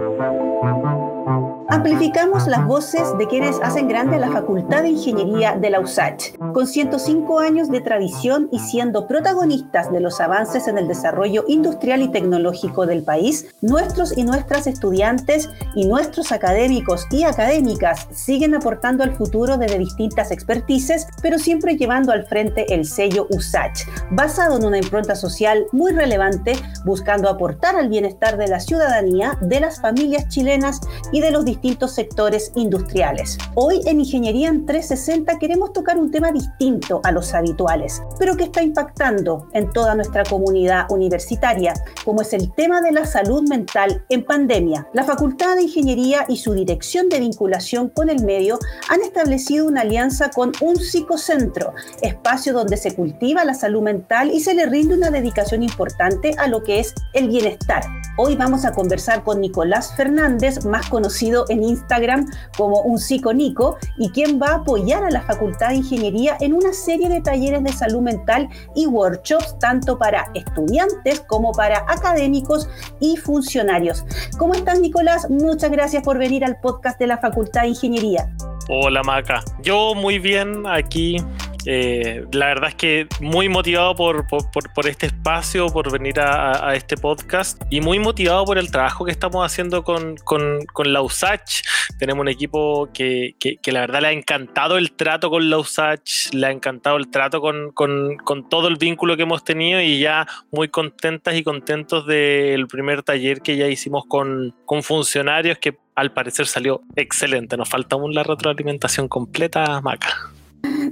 Thank you. Amplificamos las voces de quienes hacen grande la Facultad de Ingeniería de la USACH. Con 105 años de tradición y siendo protagonistas de los avances en el desarrollo industrial y tecnológico del país, nuestros y nuestras estudiantes y nuestros académicos y académicas siguen aportando al futuro desde distintas expertices, pero siempre llevando al frente el sello USACH, basado en una impronta social muy relevante, buscando aportar al bienestar de la ciudadanía, de las familias chilenas y de los distintos distintos sectores industriales. Hoy en Ingeniería en 360 queremos tocar un tema distinto a los habituales, pero que está impactando en toda nuestra comunidad universitaria, como es el tema de la salud mental en pandemia. La Facultad de Ingeniería y su Dirección de Vinculación con el Medio han establecido una alianza con un psicocentro, espacio donde se cultiva la salud mental y se le rinde una dedicación importante a lo que es el bienestar. Hoy vamos a conversar con Nicolás Fernández, más conocido en Instagram como un psiconico y quien va a apoyar a la Facultad de Ingeniería en una serie de talleres de salud mental y workshops tanto para estudiantes como para académicos y funcionarios. ¿Cómo estás Nicolás? Muchas gracias por venir al podcast de la Facultad de Ingeniería. Hola Maca, yo muy bien aquí eh, la verdad es que muy motivado por, este espacio, por venir a, este podcast y muy motivado por el trabajo que estamos haciendo con, con, la USACH. Tenemos un equipo que, la verdad le ha encantado el trato con la USACH, le ha encantado el trato con, con todo el vínculo que hemos tenido y ya muy contentas y contentos del primer taller que ya hicimos con, con funcionarios que al parecer salió excelente. Nos falta aún la retroalimentación completa, Maca.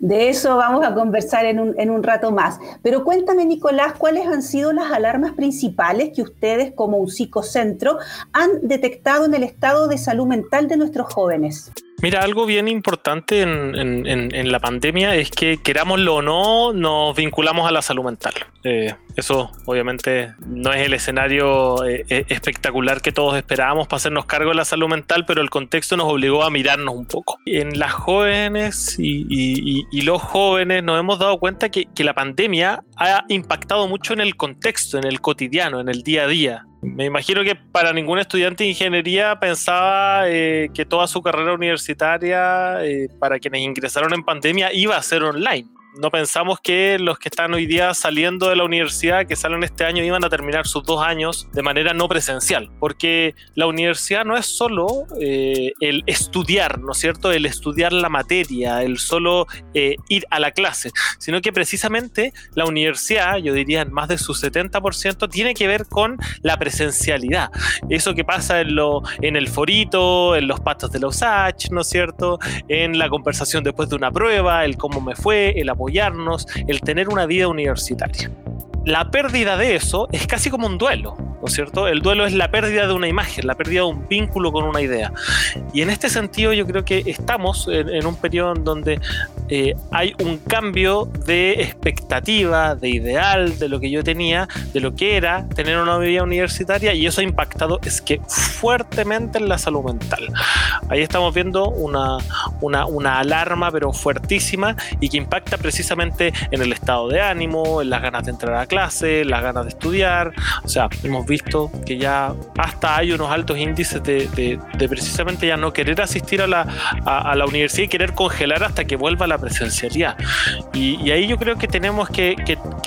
De eso vamos a conversar en un, en un, rato más. Pero cuéntame, Nicolás, ¿cuáles han sido las alarmas principales que ustedes como un psicocentro han detectado en el estado de salud mental de nuestros jóvenes? Mira, algo bien importante en, la pandemia es que, querámoslo o no, nos vinculamos a la salud mental. Eh, eso obviamente no es el escenario eh, eh, espectacular que todos esperábamos para hacernos cargo de la salud mental, pero el contexto nos obligó a mirarnos un poco. En las jóvenes y, los jóvenes nos hemos dado cuenta que, que la pandemia ha impactado mucho en el contexto, en el cotidiano, en el día a día. Me imagino que para ningún estudiante de ingeniería pensaba eh, que toda su carrera universitaria, eh, para quienes ingresaron en pandemia, iba a ser online no pensamos que los que están hoy día saliendo de la universidad, que salen este año, iban a terminar sus dos años de manera no presencial, porque la universidad no es solo eh, el estudiar, ¿no es cierto? El estudiar la materia, el solo eh, ir a la clase, sino que precisamente la universidad, yo diría en más de su 70%, tiene que ver con la presencialidad. Eso que pasa en, lo, en el forito, en los patos de la USACH, ¿no es cierto? En la conversación después de una prueba, el cómo me fue, el apoyo el tener una vida universitaria. La pérdida de eso es casi como un duelo. ¿no es cierto? El duelo es la pérdida de una imagen, la pérdida de un vínculo con una idea. Y en este sentido yo creo que estamos en, un periodo en donde eh, hay un cambio de expectativa, de ideal, de lo que yo tenía, de lo que era tener una vida universitaria y eso ha impactado es que fuertemente en la salud mental. Ahí estamos viendo una, una, una alarma pero fuertísima y que impacta precisamente en el estado de ánimo, en las ganas de entrar a clase, las ganas de estudiar. O sea, hemos visto que ya hasta hay unos altos índices de, precisamente ya no querer asistir a la, a, la, universidad y querer congelar hasta que vuelva la presencialidad. Y, ahí yo creo que tenemos que,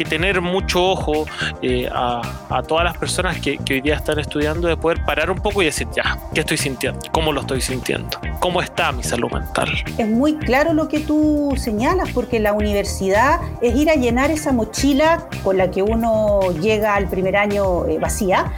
tener mucho ojo eh, a, todas las personas que, que, hoy día están estudiando de poder parar un poco y decir, ya, ¿qué estoy sintiendo? ¿Cómo lo estoy sintiendo? ¿Cómo está mi salud mental? Es muy claro lo que tú señalas, porque la universidad es ir a llenar esa mochila con la que uno llega al primer año eh, vacía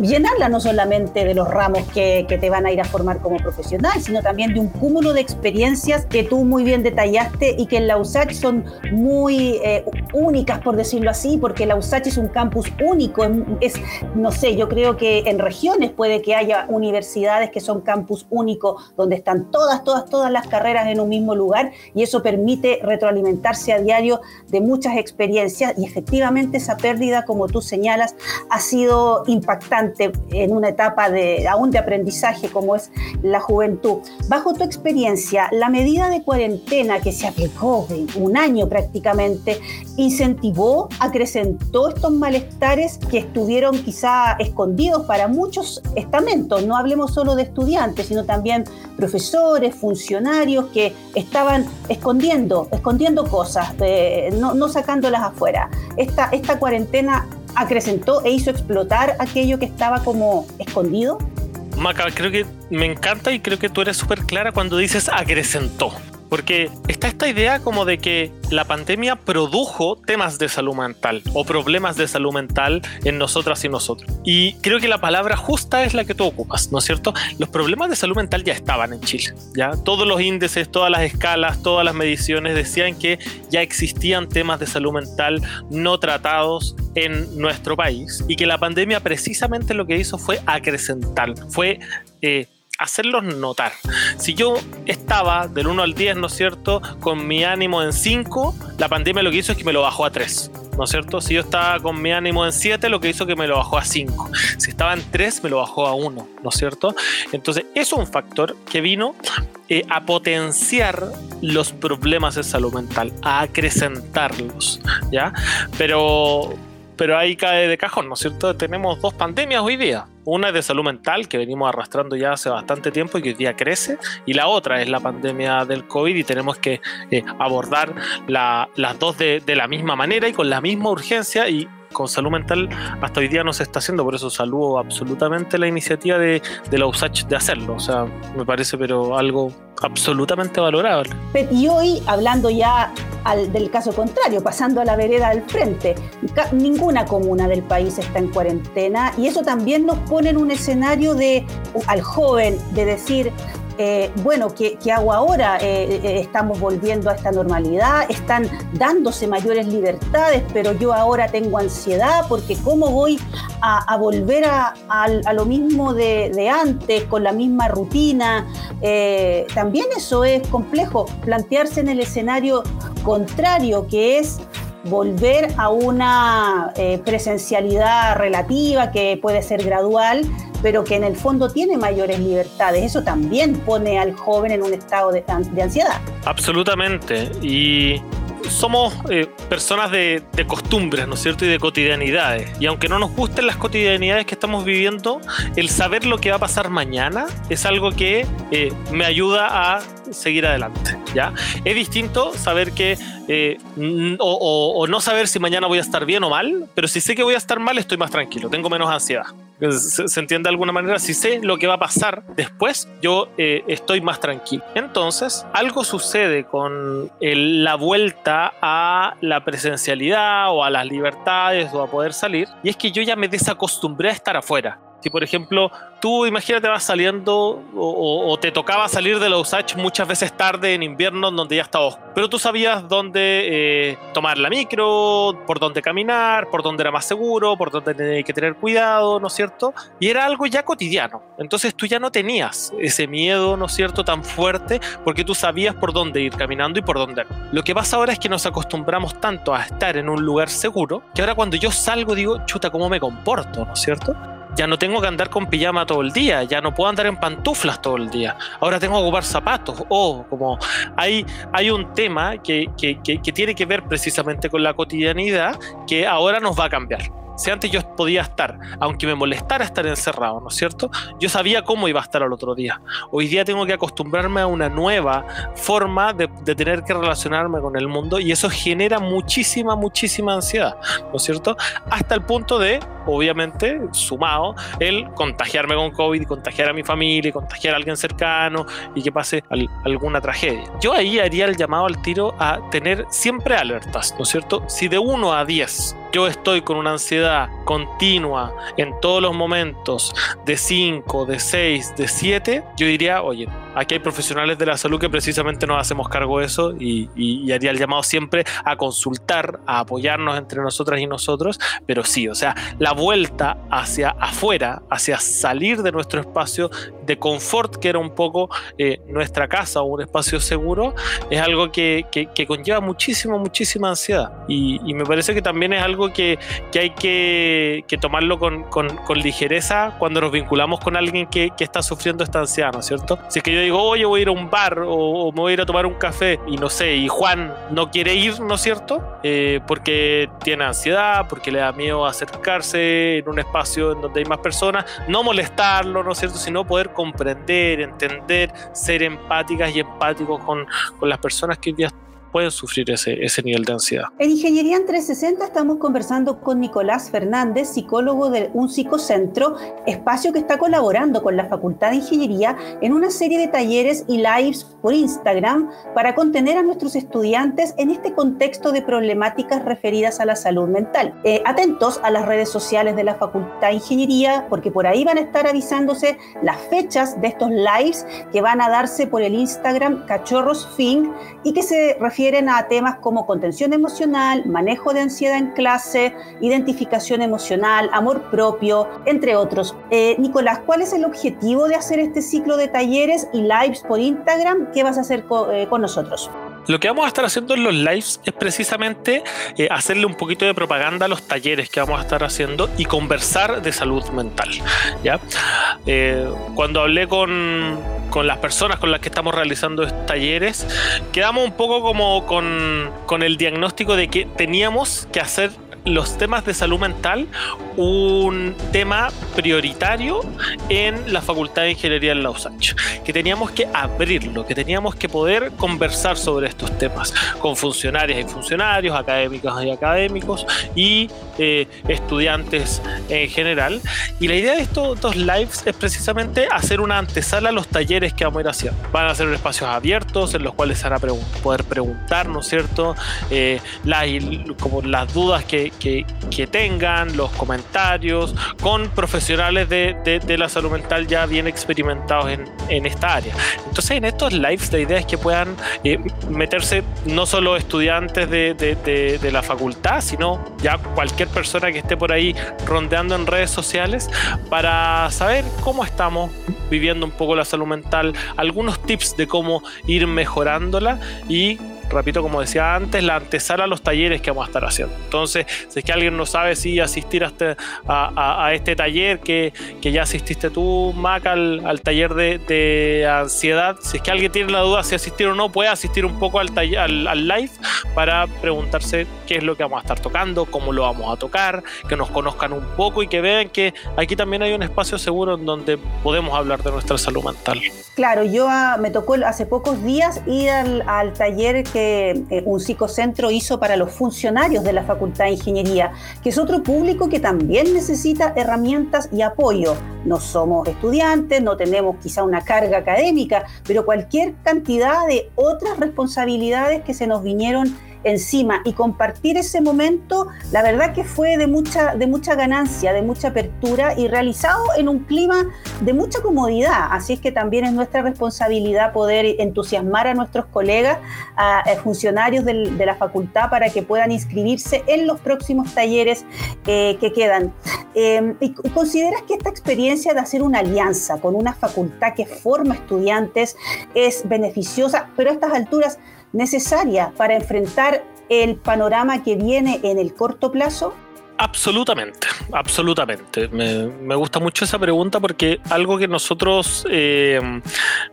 llenarla no solamente de los ramos que, te van a ir a formar como profesional, sino también de un cúmulo de experiencias que tú muy bien detallaste y que en la USACH son muy eh, únicas, por decirlo así, porque la USACH es un campus único, es, no sé, yo creo que en regiones puede que haya universidades que son campus único, donde están todas, todas, todas las carreras en un mismo lugar y eso permite retroalimentarse a diario de muchas experiencias y efectivamente esa pérdida, como tú señalas, ha sido impactante en una etapa de, aún de aprendizaje como es la juventud. Bajo tu experiencia, la medida de cuarentena que se aplicó un año prácticamente, ¿incentivó agravó, acrecentó estos malestares que estuvieron quizá escondidos para muchos estamentos. No hablemos solo de estudiantes, sino también profesores, funcionarios que estaban escondiendo, escondiendo cosas, eh, no, sacándolas afuera. Esta, esta cuarentena acrecentó e hizo explotar aquello que estaba como escondido. Maca, creo que me encanta y creo que tú eres súper clara cuando dices acrecentó. Porque está esta idea como de que la pandemia produjo temas de salud mental o problemas de salud mental en nosotras y nosotros. Y creo que la palabra justa es la que tú ocupas, ¿no es cierto? Los problemas de salud mental ya estaban en Chile, ¿ya? Todos los índices, todas las escalas, todas las mediciones decían que ya existían temas de salud mental no tratados en nuestro país y que la pandemia precisamente lo que hizo fue acrecentar, fue... Eh, hacerlos notar. Si yo estaba del 1 al 10, ¿no es cierto?, con mi ánimo en 5, la pandemia lo que hizo es que me lo bajó a 3. ¿No es cierto? Si yo estaba con mi ánimo en 7, lo que hizo que me lo bajó a 5. Si estaba en 3, me lo bajó a 1, ¿no es cierto? Entonces, eso es un factor que vino eh, a potenciar los problemas de salud mental, a acrecentarlos, ¿ya? Pero, pero ahí cae de cajón, ¿no es cierto? Tenemos dos pandemias hoy día. Una es de salud mental, que venimos arrastrando ya hace bastante tiempo y que hoy día crece, y la otra es la pandemia del COVID y tenemos que eh, abordar las dos de, de, la misma manera y con la misma urgencia y con salud mental hasta hoy día no se está haciendo, por eso saludo absolutamente la iniciativa de, de la USACH de hacerlo, o sea, me parece pero algo absolutamente valorable. Y hoy, hablando ya al, del caso contrario, pasando a la vereda del frente, ninguna comuna del país está en cuarentena y eso también nos pone en un escenario de al joven de decir, eh, bueno, ¿qué, hago ahora? Eh, eh, estamos volviendo a esta normalidad, están dándose mayores libertades, pero yo ahora tengo ansiedad porque ¿cómo voy a, volver a, lo mismo de, antes, con la misma rutina? también eso es complejo, plantearse en el escenario contrario, que es volver a una presencialidad relativa que puede ser gradual, pero que en el fondo tiene mayores libertades. Eso también pone al joven en un estado de, ansiedad. Absolutamente. Y somos eh, personas de, costumbres, ¿no es cierto? Y de cotidianidades. Y aunque no nos gusten las cotidianidades que estamos viviendo, el saber lo que va a pasar mañana es algo que eh, me ayuda a seguir adelante, Es distinto saber que, eh, o, no saber si mañana voy a estar bien o mal, pero si sé que voy a estar mal, estoy más tranquilo, tengo menos ansiedad. ¿Se, entiende de alguna manera? Si sé lo que va a pasar después, yo estoy más tranquilo. Entonces, algo sucede con la vuelta a la presencialidad o a las libertades o a poder salir, y es que yo ya me desacostumbré a estar afuera. Si por ejemplo tú imagínate vas saliendo o, te tocaba salir de la USACH muchas veces tarde en invierno donde ya estaba oscuro, pero tú sabías dónde eh, tomar la micro, por dónde caminar, por dónde era más seguro, por dónde tenía que tener cuidado, ¿no es cierto? Y era algo ya cotidiano. Entonces tú ya no tenías ese miedo, ¿no es cierto?, tan fuerte porque tú sabías por dónde ir caminando y por dónde. Lo que pasa ahora es que nos acostumbramos tanto a estar en un lugar seguro que ahora cuando yo salgo digo, chuta, ¿cómo me comporto, ¿no es cierto? Ya no tengo que andar con pijama todo el día, ya no puedo andar en pantuflas todo el día, ahora tengo que ocupar zapatos, o como hay, hay un tema que, que, que tiene que ver precisamente con la cotidianidad que ahora nos va a cambiar. Si antes yo podía estar, aunque me molestara estar encerrado, ¿no es cierto? Yo sabía cómo iba a estar al otro día. Hoy día tengo que acostumbrarme a una nueva forma de, tener que relacionarme con el mundo y eso genera muchísima, muchísima ansiedad, ¿no es cierto? Hasta el punto de, obviamente, sumado, el contagiarme con COVID, contagiar a mi familia, contagiar a alguien cercano y que pase alguna tragedia. Yo ahí haría el llamado al tiro a tener siempre alertas, ¿no es cierto? Si de 1 a 10 yo estoy con una ansiedad continua en todos los momentos de 5, de 6, de 7, yo diría, oye, aquí hay profesionales de la salud que precisamente nos hacemos cargo de eso y, haría el llamado siempre a consultar, a apoyarnos entre nosotras y nosotros, pero sí, o sea, la vuelta hacia afuera, hacia salir de nuestro espacio de confort, que era un poco eh, nuestra casa o un espacio seguro, es algo que, conlleva muchísima, muchísima ansiedad y, y me parece que también es algo que, hay que, tomarlo con, ligereza cuando nos vinculamos con alguien que, está sufriendo esta ansiedad, ¿no es cierto? Si es que yo digo, oye, voy a ir a un bar o, me voy a ir a tomar un café y no sé, y Juan no quiere ir, ¿no es cierto? Eh, porque tiene ansiedad, porque le da miedo acercarse en un espacio en donde hay más personas, no molestarlo, ¿no es cierto? Sino poder comprender, entender, ser empáticas y empáticos con, con las personas que día pueden sufrir ese, ese nivel de ansiedad. En Ingeniería en 360 estamos conversando con Nicolás Fernández, psicólogo de un psicocentro, espacio que está colaborando con la Facultad de Ingeniería en una serie de talleres y lives por Instagram para contener a nuestros estudiantes en este contexto de problemáticas referidas a la salud mental. Eh, atentos a las redes sociales de la Facultad de Ingeniería porque por ahí van a estar avisándose las fechas de estos lives que van a darse por el Instagram Cachorros Fing y que se refieren refieren a temas como contención emocional, manejo de ansiedad en clase, identificación emocional, amor propio, entre otros. Eh, Nicolás, ¿cuál es el objetivo de hacer este ciclo de talleres y lives por Instagram? ¿Qué vas a hacer eh, con nosotros? Lo que vamos a estar haciendo en los lives es precisamente eh, hacerle un poquito de propaganda a los talleres que vamos a estar haciendo y conversar de salud mental. ¿ya? Eh, cuando hablé con, con, las personas con las que estamos realizando estos talleres, quedamos un poco como con, con el diagnóstico de que teníamos que hacer los temas de salud mental un tema prioritario en la Facultad de Ingeniería en la USACH, que teníamos que abrirlo, que teníamos que poder conversar sobre estos temas con funcionarias y funcionarios, académicos y académicos y eh, estudiantes en general. Y la idea de estos dos lives es precisamente hacer una antesala a los talleres que vamos a ir haciendo. Van a ser espacios abiertos en los cuales se van a poder preguntar, ¿no es cierto? Eh, las, como las dudas que, que, tengan, los comentarios, con profesionales de, de, la salud mental ya bien experimentados en, en, esta área. Entonces, en estos lives, la idea es que puedan eh, meterse no solo estudiantes de, de, la facultad, sino ya cualquier persona que esté por ahí rondeando en redes sociales para saber cómo estamos viviendo un poco la salud mental, algunos tips de cómo ir mejorándola y repito, como decía antes, la antesala a los talleres que vamos a estar haciendo. Entonces, si es que alguien no sabe si asistir a este, este taller que, que, ya asististe tú, Mac, al, taller de, ansiedad, si es que alguien tiene la duda si asistir o no, puede asistir un poco al, taller, al, live para preguntarse qué es lo que vamos a estar tocando, cómo lo vamos a tocar, que nos conozcan un poco y que vean que aquí también hay un espacio seguro en donde podemos hablar de nuestra salud mental. Claro, yo ah, me tocó hace pocos días ir al, al taller que eh, un psicocentro hizo para los funcionarios de la Facultad de Ingeniería, que es otro público que también necesita herramientas y apoyo. No somos estudiantes, no tenemos quizá una carga académica, pero cualquier cantidad de otras responsabilidades que se nos vinieron encima y compartir ese momento, la verdad que fue de mucha, de mucha ganancia, de mucha apertura y realizado en un clima de mucha comodidad. Así es que también es nuestra responsabilidad poder entusiasmar a nuestros colegas, a, funcionarios de la facultad para que puedan inscribirse en los próximos talleres eh, que quedan. Em, y consideras que esta experiencia de hacer una alianza con una facultad que forma estudiantes es beneficiosa, pero a estas alturas necesaria para enfrentar el panorama que viene en el corto plazo? Absolutamente, absolutamente. Me, gusta mucho esa pregunta porque algo que nosotros eh,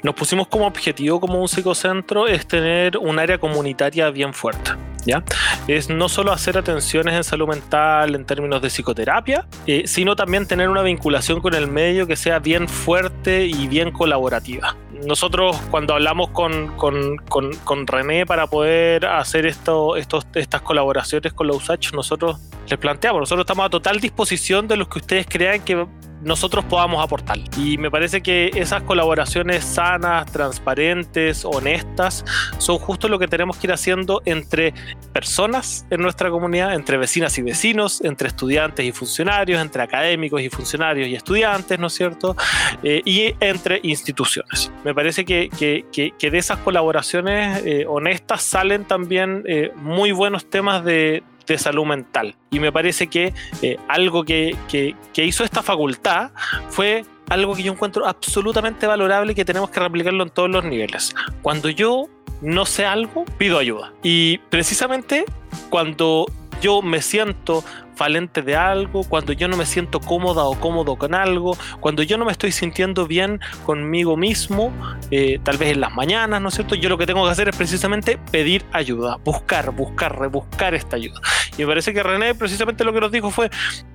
nos pusimos como objetivo como un psicocentro es tener un área comunitaria bien fuerte. ¿Ya? Es no solo hacer atenciones en salud mental en términos de psicoterapia, eh, sino también tener una vinculación con el medio que sea bien fuerte y bien colaborativa nosotros cuando hablamos con, con, con, René para poder hacer esto, estos, estas colaboraciones con la USACH, nosotros les planteamos, nosotros estamos a total disposición de los que ustedes crean que nosotros podamos aportar. Y me parece que esas colaboraciones sanas, transparentes, honestas, son justo lo que tenemos que ir haciendo entre personas en nuestra comunidad, entre vecinas y vecinos, entre estudiantes y funcionarios, entre académicos y funcionarios y estudiantes, ¿no es cierto? Eh, y entre instituciones. Me parece que, que, que, de esas colaboraciones eh, honestas salen también eh, muy buenos temas de, de salud mental. Y me parece que eh, algo que, hizo esta facultad fue algo que yo encuentro absolutamente valorable y que tenemos que replicarlo en todos los niveles. Cuando yo no sé algo, pido ayuda. Y precisamente cuando yo me siento falente de algo, cuando yo no me siento cómoda o cómodo con algo, cuando yo no me estoy sintiendo bien conmigo mismo, eh, tal vez en las mañanas, ¿no es cierto? Yo lo que tengo que hacer es precisamente pedir ayuda, buscar, buscar, rebuscar esta ayuda. Y me parece que René precisamente lo que nos dijo fue,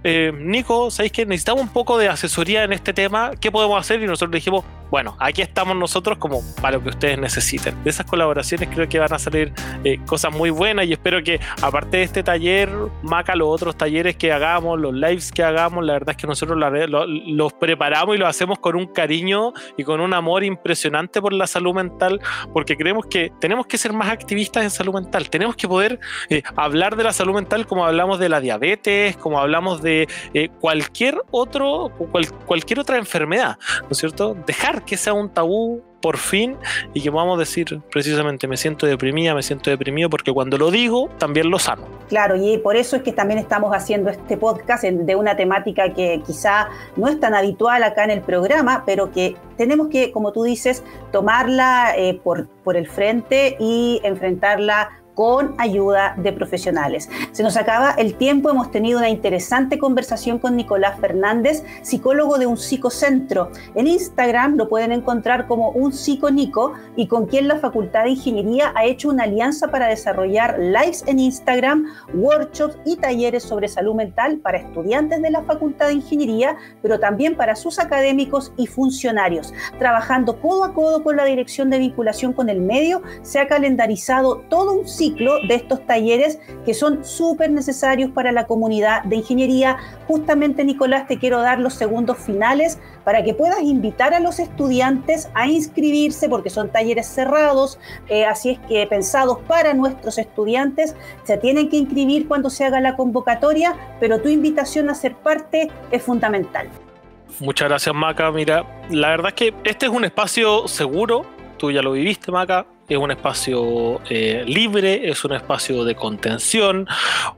eh, Nico, ¿sabéis que necesitamos un poco de asesoría en este tema? ¿Qué podemos hacer? Y nosotros dijimos, bueno, aquí estamos nosotros como para lo que ustedes necesiten. De esas colaboraciones creo que van a salir eh, cosas muy buenas y espero que aparte de este taller, Maca, los otros talleres que hagamos, los lives que hagamos, la verdad es que nosotros los preparamos y los hacemos con un cariño y con un amor impresionante por la salud mental, porque creemos que tenemos que ser más activistas en salud mental, tenemos que poder eh, hablar de la salud mental como hablamos de la diabetes, como hablamos de eh, cualquier otro, cualquier otra enfermedad, ¿no es cierto? Dejar que sea un tabú por fin y que podamos decir precisamente me siento deprimida, me siento deprimido, porque cuando lo digo también lo sano. Claro, y por eso es que también estamos haciendo este podcast de una temática que quizá no es tan habitual acá en el programa, pero que tenemos que, como tú dices, tomarla eh, por, por el frente y enfrentarla con ayuda de profesionales. Se nos acaba el tiempo, hemos tenido una interesante conversación con Nicolás Fernández, psicólogo de un psicocentro. En Instagram lo pueden encontrar como un psiconico y con quien la Facultad de Ingeniería ha hecho una alianza para desarrollar lives en Instagram, workshops y talleres sobre salud mental para estudiantes de la Facultad de Ingeniería, pero también para sus académicos y funcionarios. Trabajando codo a codo con la Dirección de Vinculación con el Medio, se ha calendarizado todo un ciclo de estos talleres que son súper necesarios para la comunidad de ingeniería. Justamente, Nicolás, te quiero dar los segundos finales para que puedas invitar a los estudiantes a inscribirse, porque son talleres cerrados, eh, así es que pensados para nuestros estudiantes, se tienen que inscribir cuando se haga la convocatoria, pero tu invitación a ser parte es fundamental. Muchas gracias, Maca. Mira, la verdad es que este es un espacio seguro, tú ya lo viviste, Maca, es un espacio eh, libre, es un espacio de contención,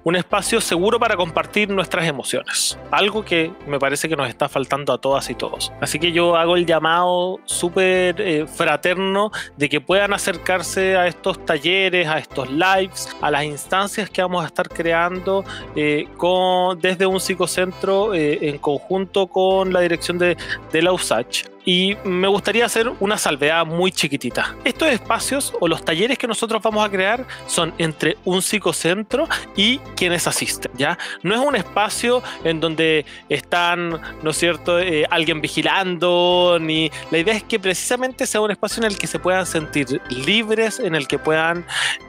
un espacio seguro para compartir nuestras emociones. Algo que me parece que nos está faltando a todas y todos. Así que yo hago el llamado súper eh, fraterno de que puedan acercarse a estos talleres, a estos lives, a las instancias que vamos a estar creando eh, con, desde un psicocentro en conjunto con la dirección de, de la USACH y me gustaría hacer una salvedad muy chiquitita. Estos espacios o los talleres que nosotros vamos a crear son entre un psicocentro y quienes asisten, ¿ya? No es un espacio en donde están, ¿no es cierto?, eh, alguien vigilando, ni la idea es que precisamente sea un espacio en el que se puedan sentir libres, en el que puedan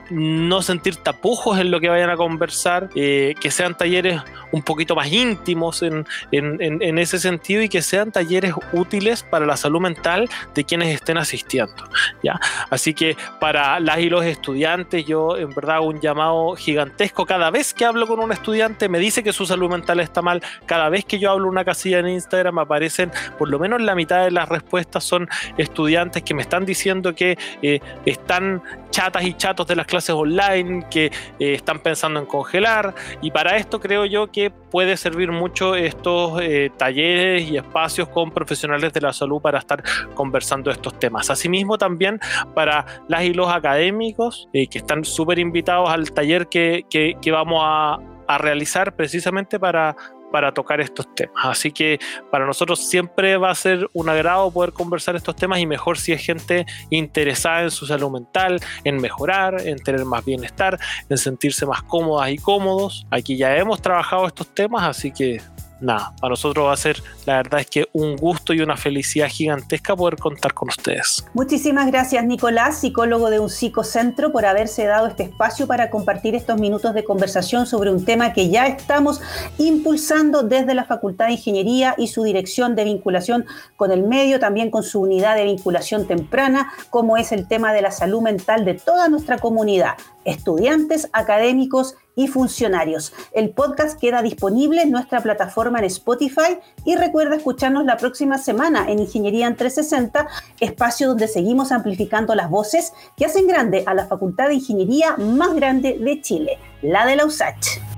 no sentir tapujos en lo que vayan a conversar, eh, que sean talleres un poquito más íntimos en, en, ese sentido y que sean talleres útiles para la salud mental de quienes estén asistiendo. ¿ya? Así que para las y los estudiantes, yo en verdad un llamado gigantesco. Cada vez que hablo con un estudiante me dice que su salud mental está mal. Cada vez que yo hablo una casilla en Instagram aparecen por lo menos la mitad de las respuestas son estudiantes que me están diciendo que eh, están chatas y chatos de las clases online, que eh, están pensando en congelar. Y para esto creo yo que puede servir mucho estos eh, talleres y espacios con profesionales de la salud para estar conversando estos temas. Asimismo también para y los académicos eh, que están súper invitados al taller que, que, vamos a, a realizar precisamente para para tocar estos temas. Así que para nosotros siempre va a ser un agrado poder conversar estos temas y mejor si es gente interesada en su salud mental, en mejorar, en tener más bienestar, en sentirse más cómodas y cómodos. Aquí ya hemos trabajado estos temas, así que nada, para nosotros va a ser, la verdad es que un gusto y una felicidad gigantesca poder contar con ustedes. Muchísimas gracias Nicolás, psicólogo de un psicocentro, por haberse dado este espacio para compartir estos minutos de conversación sobre un tema que ya estamos impulsando desde la Facultad de Ingeniería y su dirección de vinculación con el medio, también con su unidad de vinculación temprana, como es el tema de la salud mental de toda nuestra comunidad, estudiantes, académicos, y funcionarios. El podcast queda disponible en nuestra plataforma en Spotify y recuerda escucharnos la próxima semana en Ingeniería en 360, espacio donde seguimos amplificando las voces que hacen grande a la Facultad de Ingeniería más grande de Chile, la de la USACH.